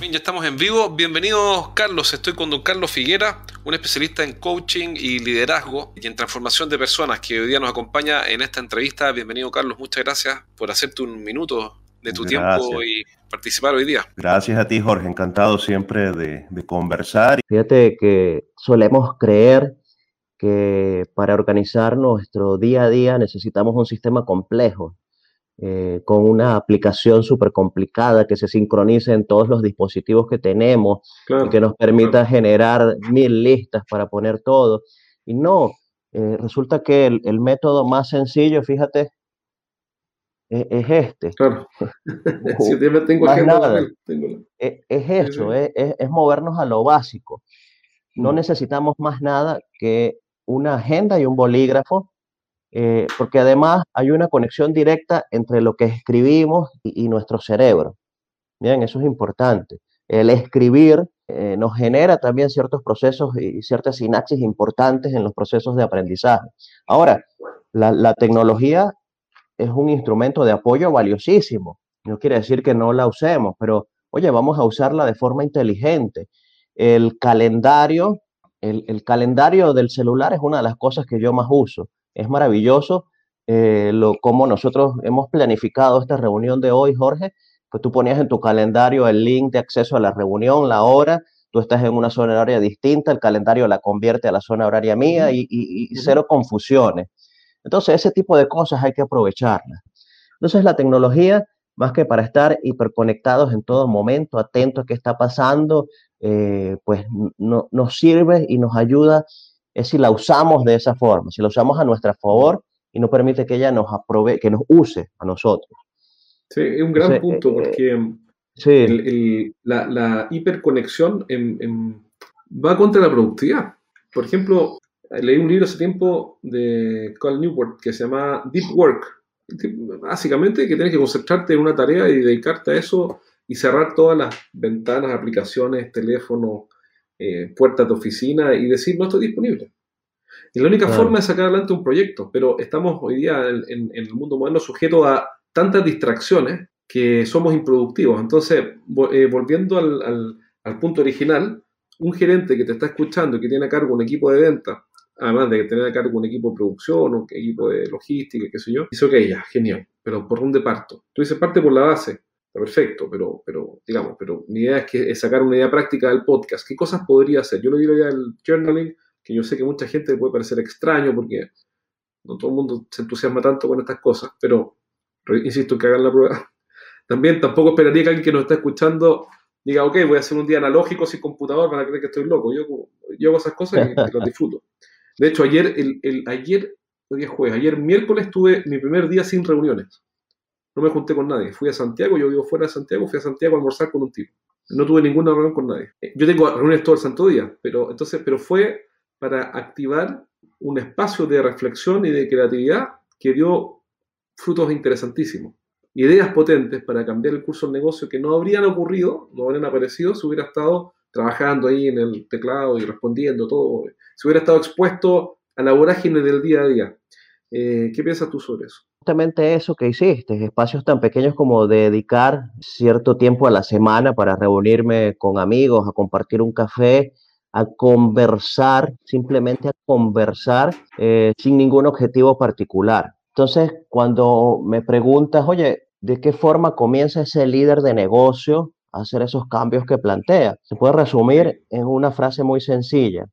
Bien, ya estamos en vivo. Bienvenidos, Carlos. Estoy con don Carlos Figuera, un especialista en coaching y liderazgo y en transformación de personas que hoy día nos acompaña en esta entrevista. Bienvenido, Carlos. Muchas gracias por hacerte un minuto de tu tiempo y participar hoy día. Gracias a ti, Jorge. Encantado siempre de, de conversar. Fíjate que solemos creer que para organizar nuestro día a día necesitamos un sistema complejo eh, con una aplicación súper complicada que se sincronice en todos los dispositivos que tenemos y que nos permita generar mil listas para poner todo. Y no, eh, resulta que el, método más sencillo, fíjate, e, es, este. Claro. si tengo nada. E, es, eso, es, es movernos a lo básico. No mm. necesitamos más nada que una agenda y un bolígrafo eh, porque además hay una conexión directa entre lo que escribimos y, nuestro cerebro. Bien, eso es importante. El escribir eh, nos genera también ciertos procesos y ciertas sinapsis importantes en los procesos de aprendizaje. Ahora, la, tecnología es un instrumento de apoyo valiosísimo. No quiere decir que no la usemos, pero oye, vamos a usarla de forma inteligente. El calendario, el calendario del celular es una de las cosas que yo más uso es maravilloso eh, lo, como nosotros hemos planificado esta reunión de hoy, Jorge. Pues tú ponías en tu calendario el link de acceso a la reunión, la hora, tú estás en una zona horaria distinta, el calendario la convierte a la zona horaria mía y, y, cero confusiones. Entonces, ese tipo de cosas hay que aprovecharlas. Entonces, la tecnología, más que para estar hiperconectados en todo momento, atentos a qué está pasando, eh, pues no, nos sirve y nos ayuda es si la usamos de esa forma, si la usamos a nuestro favor y no permite que ella nos aprove que nos use a nosotros. Sí, es un gran punto eh, porque sí. la, hiperconexión va contra la productividad. Por ejemplo, leí un libro hace tiempo de Carl Newport que se llama Deep Work. Básicamente que tienes que concentrarte en una tarea y dedicarte a eso y cerrar todas las ventanas, aplicaciones, teléfono, eh, puertas de oficina y decir no estoy disponible. Y la única forma de sacar adelante un proyecto, pero estamos hoy día en, el mundo moderno sujetos a tantas distracciones que somos improductivos. Entonces, eh, volviendo al, punto original, un gerente que te está escuchando y que tiene a cargo un equipo de venta, además de tener a cargo un equipo de producción, un equipo de logística, qué sé yo, dice, ok, ya, genial, pero ¿por dónde parto? Tú dices, parte por la base perfecto, pero, pero digamos, pero mi idea es, que, es sacar una idea práctica del podcast. ¿Qué cosas podría hacer? Yo le digo ya el journaling, que yo sé que mucha gente le puede parecer extraño porque no todo el mundo se entusiasma tanto con estas cosas, pero, insisto que hagan la prueba. También tampoco esperaría que alguien que nos está escuchando diga, ok, voy a hacer un día analógico sin computador para creer que estoy loco. Yo, yo hago esas cosas y, las disfruto. De hecho, ayer, el, el ayer, hoy es jueves, ayer miércoles tuve mi primer día sin reuniones no me junté con nadie. Fui a Santiago, yo vivo fuera de Santiago, fui a Santiago a almorzar con un tipo. No tuve ninguna reunión con nadie. Eh, yo tengo reuniones todo el santo día, pero, entonces, pero fue para activar un espacio de reflexión y de creatividad que dio frutos interesantísimos. Ideas potentes para cambiar el curso del negocio que no habrían ocurrido, no habrían aparecido si hubiera estado trabajando ahí en el teclado y respondiendo todo, si hubiera estado expuesto a la vorágine del día a día. Eh, ¿Qué piensas tú sobre eso? Justamente eso que hiciste, espacios tan pequeños como dedicar cierto tiempo a la semana para reunirme con amigos, a compartir un café, a conversar, simplemente a conversar eh, sin ningún objetivo particular. Entonces, cuando me preguntas, oye, ¿de qué forma comienza ese líder de negocio a hacer esos cambios que plantea? Se puede resumir en una frase muy sencilla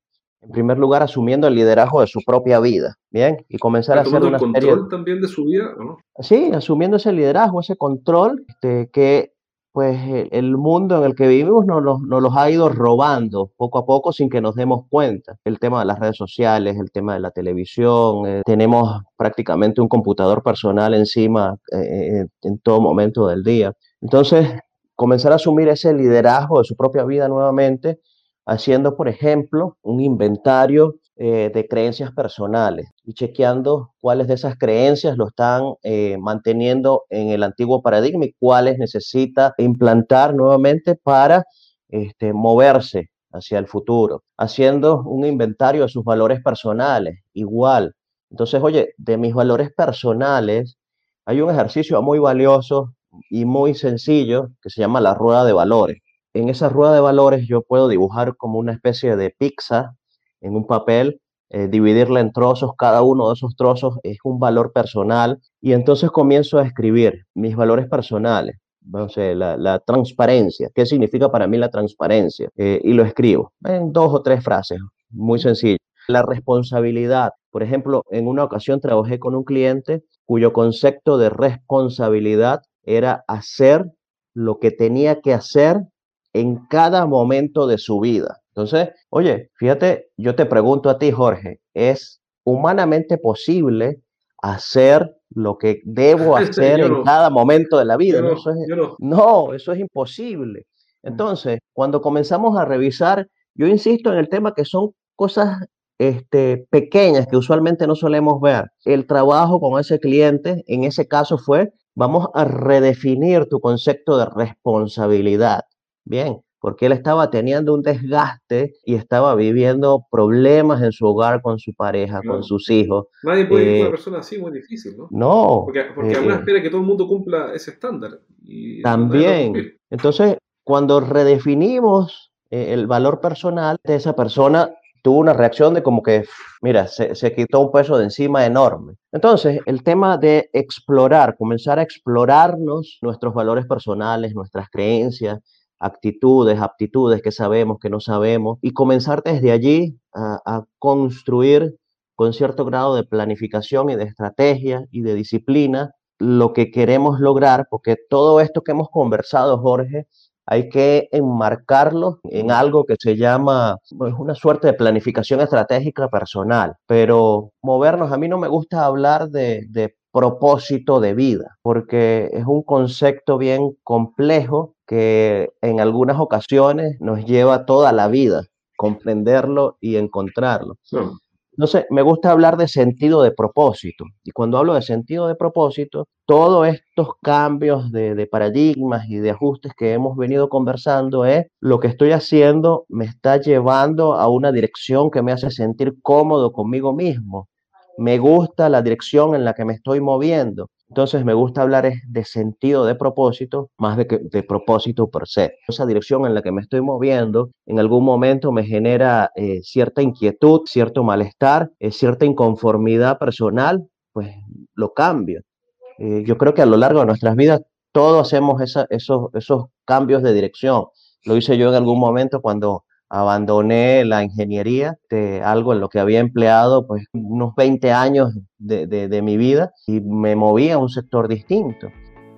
en primer lugar, asumiendo el liderazgo de su propia vida, ¿bien? Y comenzar a hacer una el control también de su vida, ¿no? Sí, asumiendo ese liderazgo, ese control este, que pues el mundo en el que vivimos nos, los ha ido robando poco a poco sin que nos demos cuenta. El tema de las redes sociales, el tema de la televisión, eh, tenemos prácticamente un computador personal encima eh, eh, en todo momento del día. Entonces, comenzar a asumir ese liderazgo de su propia vida nuevamente haciendo, por ejemplo, un inventario eh, de creencias personales y chequeando cuáles de esas creencias lo están eh, manteniendo en el antiguo paradigma y cuáles necesita implantar nuevamente para este, moverse hacia el futuro, haciendo un inventario de sus valores personales, igual. Entonces, oye, de mis valores personales, hay un ejercicio muy valioso y muy sencillo que se llama la rueda de valores. En esa rueda de valores yo puedo dibujar como una especie de pizza en un papel, eh, dividirla en trozos, cada uno de esos trozos es un valor personal y entonces comienzo a escribir mis valores personales. la, la, transparencia, ¿qué significa para mí la transparencia? Eh, y lo escribo en dos o tres frases, muy sencillo. La responsabilidad, por ejemplo, en una ocasión trabajé con un cliente cuyo concepto de responsabilidad era hacer lo que tenía que hacer en cada momento de su vida. Entonces, oye, fíjate, yo te pregunto a ti, Jorge, ¿es humanamente posible hacer lo que debo hacer en cada momento de la vida? ¿no? Eso es, no, eso es imposible. Mm. Entonces, cuando comenzamos a revisar, yo insisto en el tema que son cosas este, pequeñas que usualmente no solemos ver. El trabajo con ese cliente, en ese caso fue, vamos a redefinir tu concepto de responsabilidad. Bien, porque él estaba teniendo un desgaste y estaba viviendo problemas en su hogar con su pareja, con sus hijos. Nadie puede ir con una eh, persona así, muy difícil, ¿no? No. Porque, porque eh, espera que todo el mundo cumpla ese estándar. también. Entonces, cuando redefinimos eh, el valor personal de esa persona, tuvo una reacción de como que, mira, se, se, quitó un peso de encima enorme. Entonces, el tema de explorar, comenzar a explorarnos nuestros valores personales, nuestras creencias, actitudes, aptitudes que sabemos, que no sabemos, y comenzar desde allí a, construir con cierto grado de planificación y de estrategia y de disciplina lo que queremos lograr, porque todo esto que hemos conversado, Jorge, hay que enmarcarlo en algo que se llama pues, una suerte de planificación estratégica personal, pero movernos, a mí no me gusta hablar de, de propósito de vida, porque es un concepto bien complejo que en algunas ocasiones nos lleva toda la vida comprenderlo y encontrarlo. Entonces, me gusta hablar de sentido de propósito. Y cuando hablo de sentido de propósito, todos estos cambios de, de, paradigmas y de ajustes que hemos venido conversando es lo que estoy haciendo me está llevando a una dirección que me hace sentir cómodo conmigo mismo. Me gusta la dirección en la que me estoy moviendo. Entonces me gusta hablar de sentido de propósito más de, que, de propósito per se. Esa dirección en la que me estoy moviendo en algún momento me genera eh, cierta inquietud, cierto malestar, eh, cierta inconformidad personal, pues lo cambio. Eh, yo creo que a lo largo de nuestras vidas todos hacemos esos, esos cambios de dirección. Lo hice yo en algún momento cuando abandoné la ingeniería, de algo en lo que había empleado pues unos 20 años de, de mi vida y me moví a un sector distinto.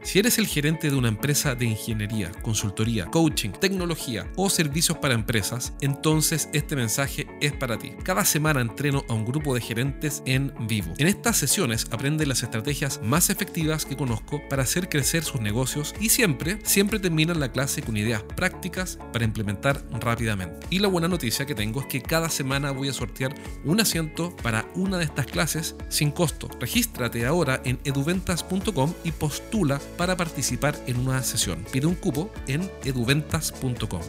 Si eres el gerente de una empresa de ingeniería, consultoría, coaching, tecnología o servicios para empresas, entonces este mensaje es para ti. Cada semana entreno a un grupo de gerentes en vivo. En estas sesiones aprende las estrategias más efectivas que conozco para hacer crecer sus negocios y siempre, siempre terminan la clase con ideas prácticas para implementar rápidamente. Y la buena noticia que tengo es que cada semana voy a sortear un asiento para una de estas clases sin costo. Regístrate ahora en eduventas.com y postula para participar en una sesión. Pide un cupo en eduventas.com.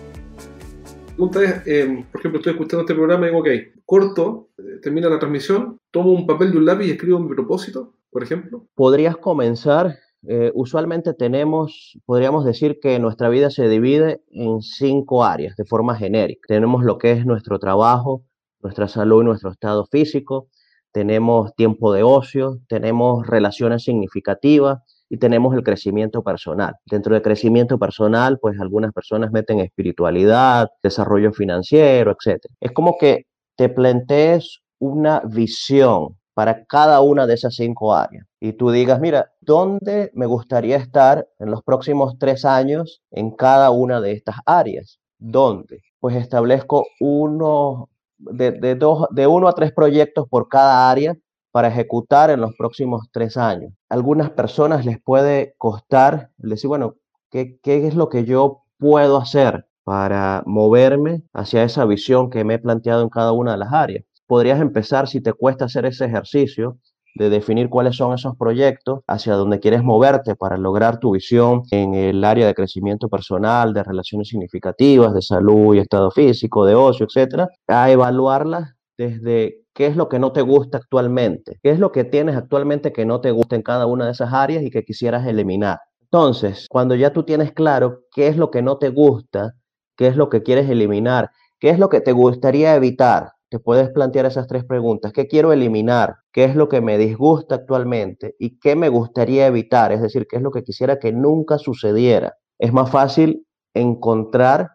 Pregunta es, eh, por ejemplo, estoy escuchando este programa y digo, ok, corto, eh, termina la transmisión, tomo un papel y un lápiz y escribo mi propósito, por ejemplo. Podrías comenzar eh, usualmente tenemos, podríamos decir que nuestra vida se divide en cinco áreas de forma genérica. Tenemos lo que es nuestro trabajo, nuestra salud y nuestro estado físico, tenemos tiempo de ocio, tenemos relaciones significativas, y tenemos el crecimiento personal. Dentro del crecimiento personal, pues algunas personas meten espiritualidad, desarrollo financiero, etc. Es como que te plantees una visión para cada una de esas cinco áreas y tú digas, mira, ¿dónde me gustaría estar en los próximos tres años en cada una de estas áreas? ¿Dónde? Pues establezco uno de, de, dos, de uno a tres proyectos por cada área para ejecutar en los próximos tres años. algunas personas les puede costar decir, bueno, ¿qué, ¿qué es lo que yo puedo hacer para moverme hacia esa visión que me he planteado en cada una de las áreas? Podrías empezar, si te cuesta hacer ese ejercicio, de definir cuáles son esos proyectos hacia donde quieres moverte para lograr tu visión en el área de crecimiento personal, de relaciones significativas, de salud y estado físico, de ocio, etcétera, a evaluarlas desde qué es lo que no te gusta actualmente, qué es lo que tienes actualmente que no te gusta en cada una de esas áreas y que quisieras eliminar. Entonces, cuando ya tú tienes claro qué es lo que no te gusta ¿Qué es lo que quieres eliminar? ¿Qué es lo que te gustaría evitar? Te puedes plantear esas tres preguntas. ¿Qué quiero eliminar? ¿Qué es lo que me disgusta actualmente? ¿Y qué me gustaría evitar? Es decir, ¿qué es lo que quisiera que nunca sucediera? Es más fácil encontrar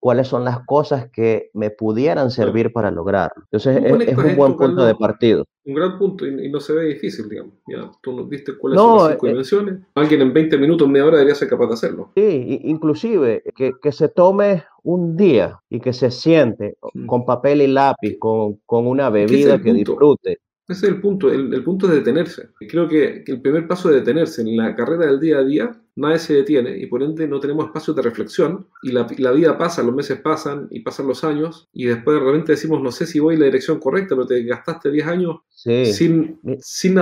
cuáles son las cosas que me pudieran servir para lograrlo. Entonces, es, un buen punto de partido. Un gran punto y, no se ve difícil, digamos. Ya, tú nos diste cuáles son las cinco eh, dimensiones. Alguien en 20 minutos, media hora debería ser capaz de hacerlo. Sí, inclusive que, que se tome un día y que se siente mm. con papel y lápiz, con, con una bebida que disfrute ese es el punto, el, punto de detenerse. Creo que, el primer paso de detenerse en la carrera del día a día, nadie se detiene y por ende no tenemos espacio de reflexión y la, vida pasa, los meses pasan y pasan los años y después de repente decimos, no sé si voy en la dirección correcta, pero te gastaste 10 años sin, sin,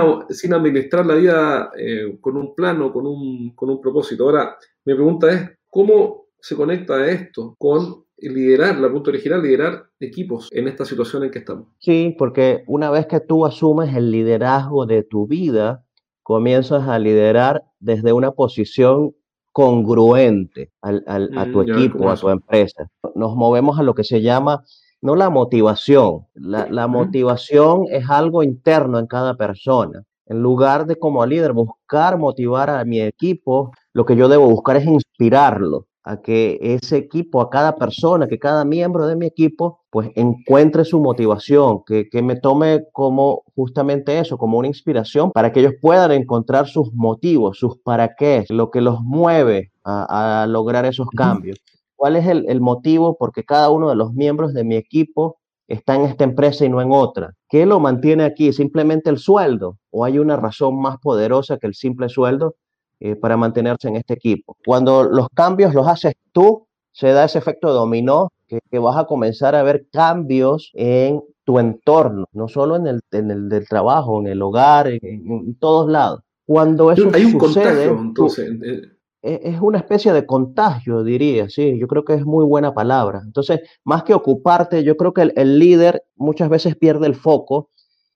administrar la vida eh, con un plano, con un, con un propósito. Ahora, mi pregunta es, ¿cómo se conecta esto con liderar, la punto original, liderar equipos en esta situación en que estamos. Sí, porque una vez que tú asumes el liderazgo de tu vida, comienzas a liderar desde una posición congruente al, a mm, tu equipo, a tu empresa. Nos movemos a lo que se llama, no la motivación, la, la motivación es algo interno en cada persona. En lugar de como líder buscar motivar a mi equipo, lo que yo debo buscar es inspirarlo a que ese equipo, a cada persona, que cada miembro de mi equipo, pues encuentre su motivación, que, me tome como justamente eso, como una inspiración para que ellos puedan encontrar sus motivos, sus para qué, lo que los mueve a, lograr esos cambios. ¿Cuál es el, el motivo? Porque cada uno de los miembros de mi equipo está en esta empresa y no en otra. ¿Qué lo mantiene aquí? ¿Simplemente el sueldo? ¿O hay una razón más poderosa que el simple sueldo? Eh, para mantenerse en este equipo. Cuando los cambios los haces tú, se da ese efecto dominó que, vas a comenzar a ver cambios en tu entorno, no solo en el, en el del trabajo, en el hogar, en, todos lados. Cuando eso Hay un sucede, contagio, entonces. E, es una especie de contagio, diría, sí, yo creo que es muy buena palabra. Entonces, más que ocuparte, yo creo que el, líder muchas veces pierde el foco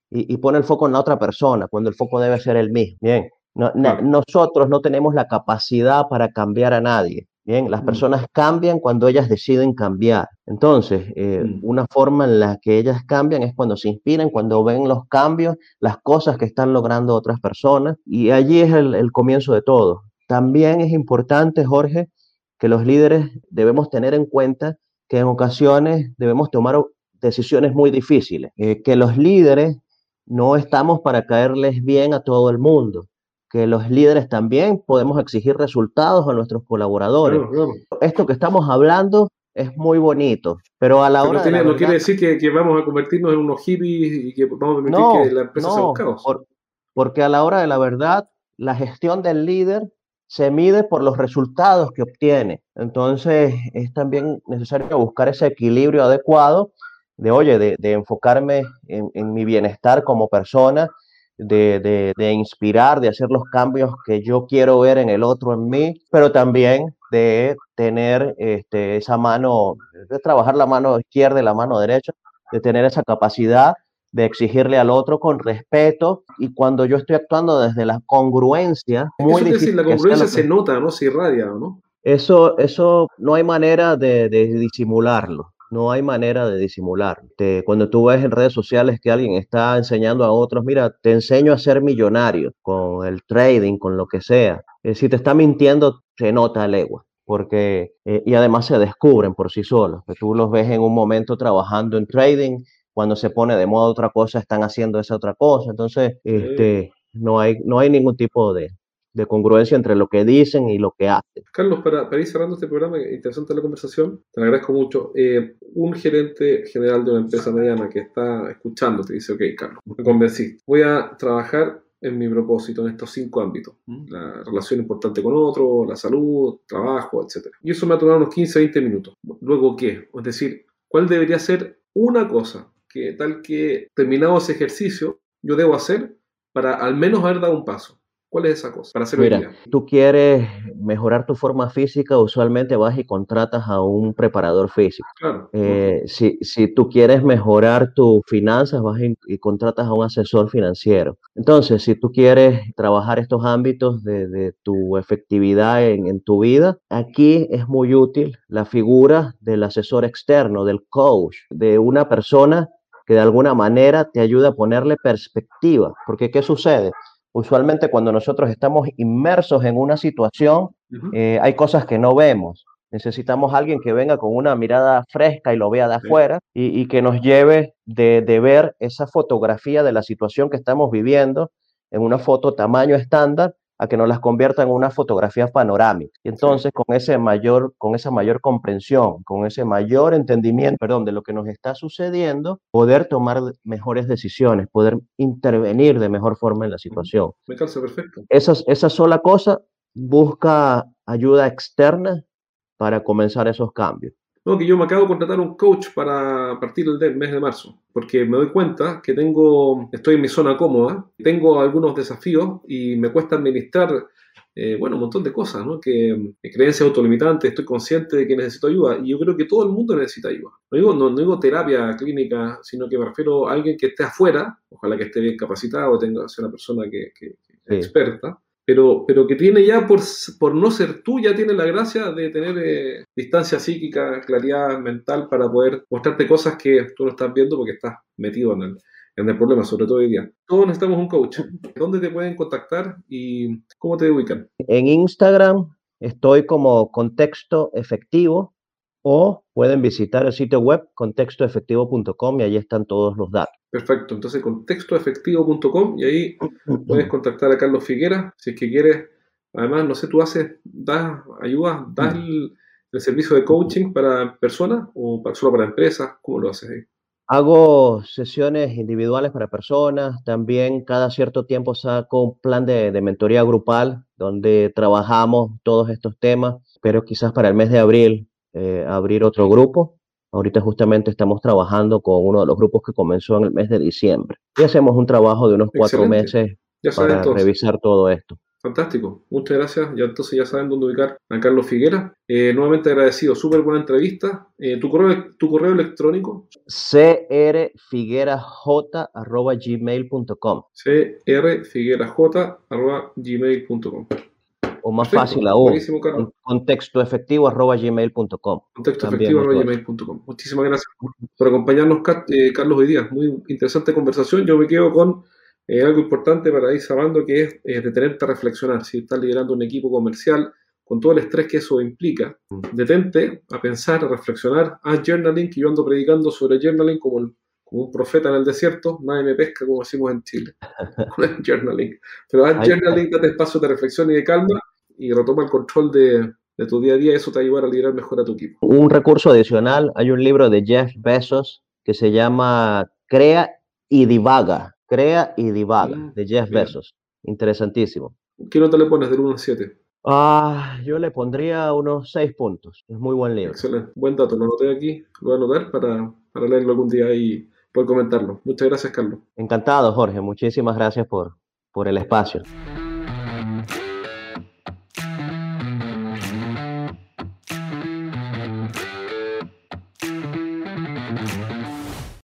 y, y, pone el foco en la otra persona, cuando el foco debe ser el mismo. Bien, nosotros no tenemos la capacidad para cambiar a nadie. Bien, las mm. personas cambian cuando ellas deciden cambiar. Entonces, eh, mm. una forma en la que ellas cambian es cuando se inspiran, cuando ven los cambios, las cosas que están logrando otras personas. Y allí es el, comienzo de todo. También es importante, Jorge, que los líderes debemos tener en cuenta que en ocasiones debemos tomar decisiones muy difíciles, eh, que los líderes no estamos para caerles bien a todo el mundo que los líderes también podemos exigir resultados a nuestros colaboradores. Esto que estamos hablando es muy bonito, pero a la hora no, no quiere decir que, vamos a convertirnos en unos hippies y que vamos a permitir que la empresa sea un caos. porque a la hora de la verdad, la gestión del líder se mide por los resultados que obtiene. Entonces, es también necesario buscar ese equilibrio adecuado de, oye, de, enfocarme en, en mi bienestar como persona de, de, inspirar, de hacer los cambios que yo quiero ver en el otro, en mí, pero también de tener este, esa mano, de trabajar la mano izquierda y la mano derecha, de tener esa capacidad de exigirle al otro con respeto y cuando yo estoy actuando desde la congruencia, muy difícil. Decir, la congruencia se nota, ¿no? Se irradia, ¿no? Eso, eso no hay manera de, de disimularlo no hay manera de disimular. cuando tú ves en redes sociales que alguien está enseñando a otros, mira, te enseño a ser millonario con el trading, con lo que sea. Eh, si te está mintiendo, se nota a legua. Porque, eh, y además se descubren por sí solos. Que tú los ves en un momento trabajando en trading, cuando se pone de moda otra cosa, están haciendo esa otra cosa. Entonces, este, no, hay, no hay ningún tipo de, de congruencia entre lo que dicen y lo que hacen. Carlos, para, ir cerrando este programa, interesante la conversación, te agradezco mucho. Eh, un gerente general de una empresa mediana que está escuchando te dice, ok, Carlos, me convencí, voy a trabajar en mi propósito en estos cinco ámbitos. La relación importante con otro, la salud, trabajo, etc. Y eso me ha tomado unos 15, 20 minutos. Luego, ¿qué? Es decir, ¿cuál debería ser una cosa que tal que terminado ese ejercicio yo debo hacer para al menos haber dado un paso? ¿Cuál es esa cosa? Para hacer Mira, tú quieres mejorar tu forma física, usualmente vas y contratas a un preparador físico. Claro. Eh, si, si, tú quieres mejorar tus finanzas, vas y, contratas a un asesor financiero. Entonces, si tú quieres trabajar estos ámbitos de, de tu efectividad en, en tu vida, aquí es muy útil la figura del asesor externo, del coach, de una persona que de alguna manera te ayuda a ponerle perspectiva. Porque, ¿qué sucede? Usualmente cuando nosotros estamos inmersos en una situación, eh, hay cosas que no vemos. Necesitamos alguien que venga con una mirada fresca y lo vea de afuera y, que nos lleve de, de ver esa fotografía de la situación que estamos viviendo en una foto tamaño estándar a que nos las convierta en una fotografía panorámica. Y entonces con, ese mayor, con esa mayor comprensión, con ese mayor entendimiento, perdón, de lo que nos está sucediendo, poder tomar mejores decisiones, poder intervenir de mejor forma en la situación. Me calza perfecto. Esa, esa sola cosa busca ayuda externa para comenzar esos cambios. No, que yo me acabo de contratar un coach para partir del mes de marzo, porque me doy cuenta que tengo, estoy en mi zona cómoda, tengo algunos desafíos y me cuesta administrar, eh, bueno, un montón de cosas, ¿no? Que creencias autolimitantes, estoy consciente de que necesito ayuda y yo creo que todo el mundo necesita ayuda. No digo, no, digo terapia clínica, sino que me refiero a alguien que esté afuera, ojalá que esté bien capacitado, tenga, sea una persona que, que, experta, pero, pero que tiene ya, por, por no ser tú, ya tiene la gracia de tener eh, distancia psíquica, claridad mental para poder mostrarte cosas que tú no estás viendo porque estás metido en el, en el problema, sobre todo hoy día. Todos necesitamos un coach. ¿Dónde te pueden contactar y cómo te ubican? En Instagram estoy como contexto efectivo o pueden visitar el sitio web contextoefectivo.com y ahí están todos los datos. Perfecto, entonces contextoefectivo.com y ahí puedes contactar a Carlos Figuera si es que quieres. Además, no sé, tú haces, das ayuda, das el, servicio de coaching para personas o solo para empresas, ¿cómo lo haces ahí? Hago sesiones individuales para personas, también cada cierto tiempo saco un plan de, de mentoría grupal donde trabajamos todos estos temas, pero quizás para el mes de abril eh, abrir otro grupo. Ahorita justamente estamos trabajando con uno de los grupos que comenzó en el mes de diciembre. Y hacemos un trabajo de unos cuatro meses para revisar todo esto. Fantástico, muchas gracias. Ya entonces ya saben dónde ubicar a Carlos Figuera. Eh, nuevamente agradecido, súper buena entrevista. Eh, ¿tu, correo, ¿Tu correo electrónico? crfigueraj.gmail.com crfigueraj.gmail.com o más fácil aún, contextoefectivo.gmail.com. Contextoefectivo.gmail.com. Muchísimas gracias por acompañarnos, eh, Carlos, hoy día. Muy interesante conversación. Yo me quedo con eh, algo importante para ir cerrando, que es eh, detenerte a reflexionar. Si estás liderando un equipo comercial, con todo el estrés que eso implica, detente a pensar, a reflexionar, haz journaling, que yo ando predicando sobre journaling como, como un profeta en el desierto, nadie me pesca como decimos en Chile, con el journaling. Pero haz journaling, date espacio de reflexión y de calma y retoma el control de, tu día a día, eso te ayudará a liderar mejor a tu equipo. Un recurso adicional, hay un libro de Jeff Bezos que se llama Crea y Divaga, Crea y Divaga, mm, de Jeff Bezos. Interesantísimo. ¿Qué nota le pones del 1 al 7? Ah, yo le pondría unos 6 puntos. Es muy buen libro. Excelente. Buen dato. Lo anoté aquí. Lo voy a anotar para, para leerlo algún día y poder comentarlo. Muchas gracias, Carlos. Encantado, Jorge. Muchísimas gracias por, por el espacio.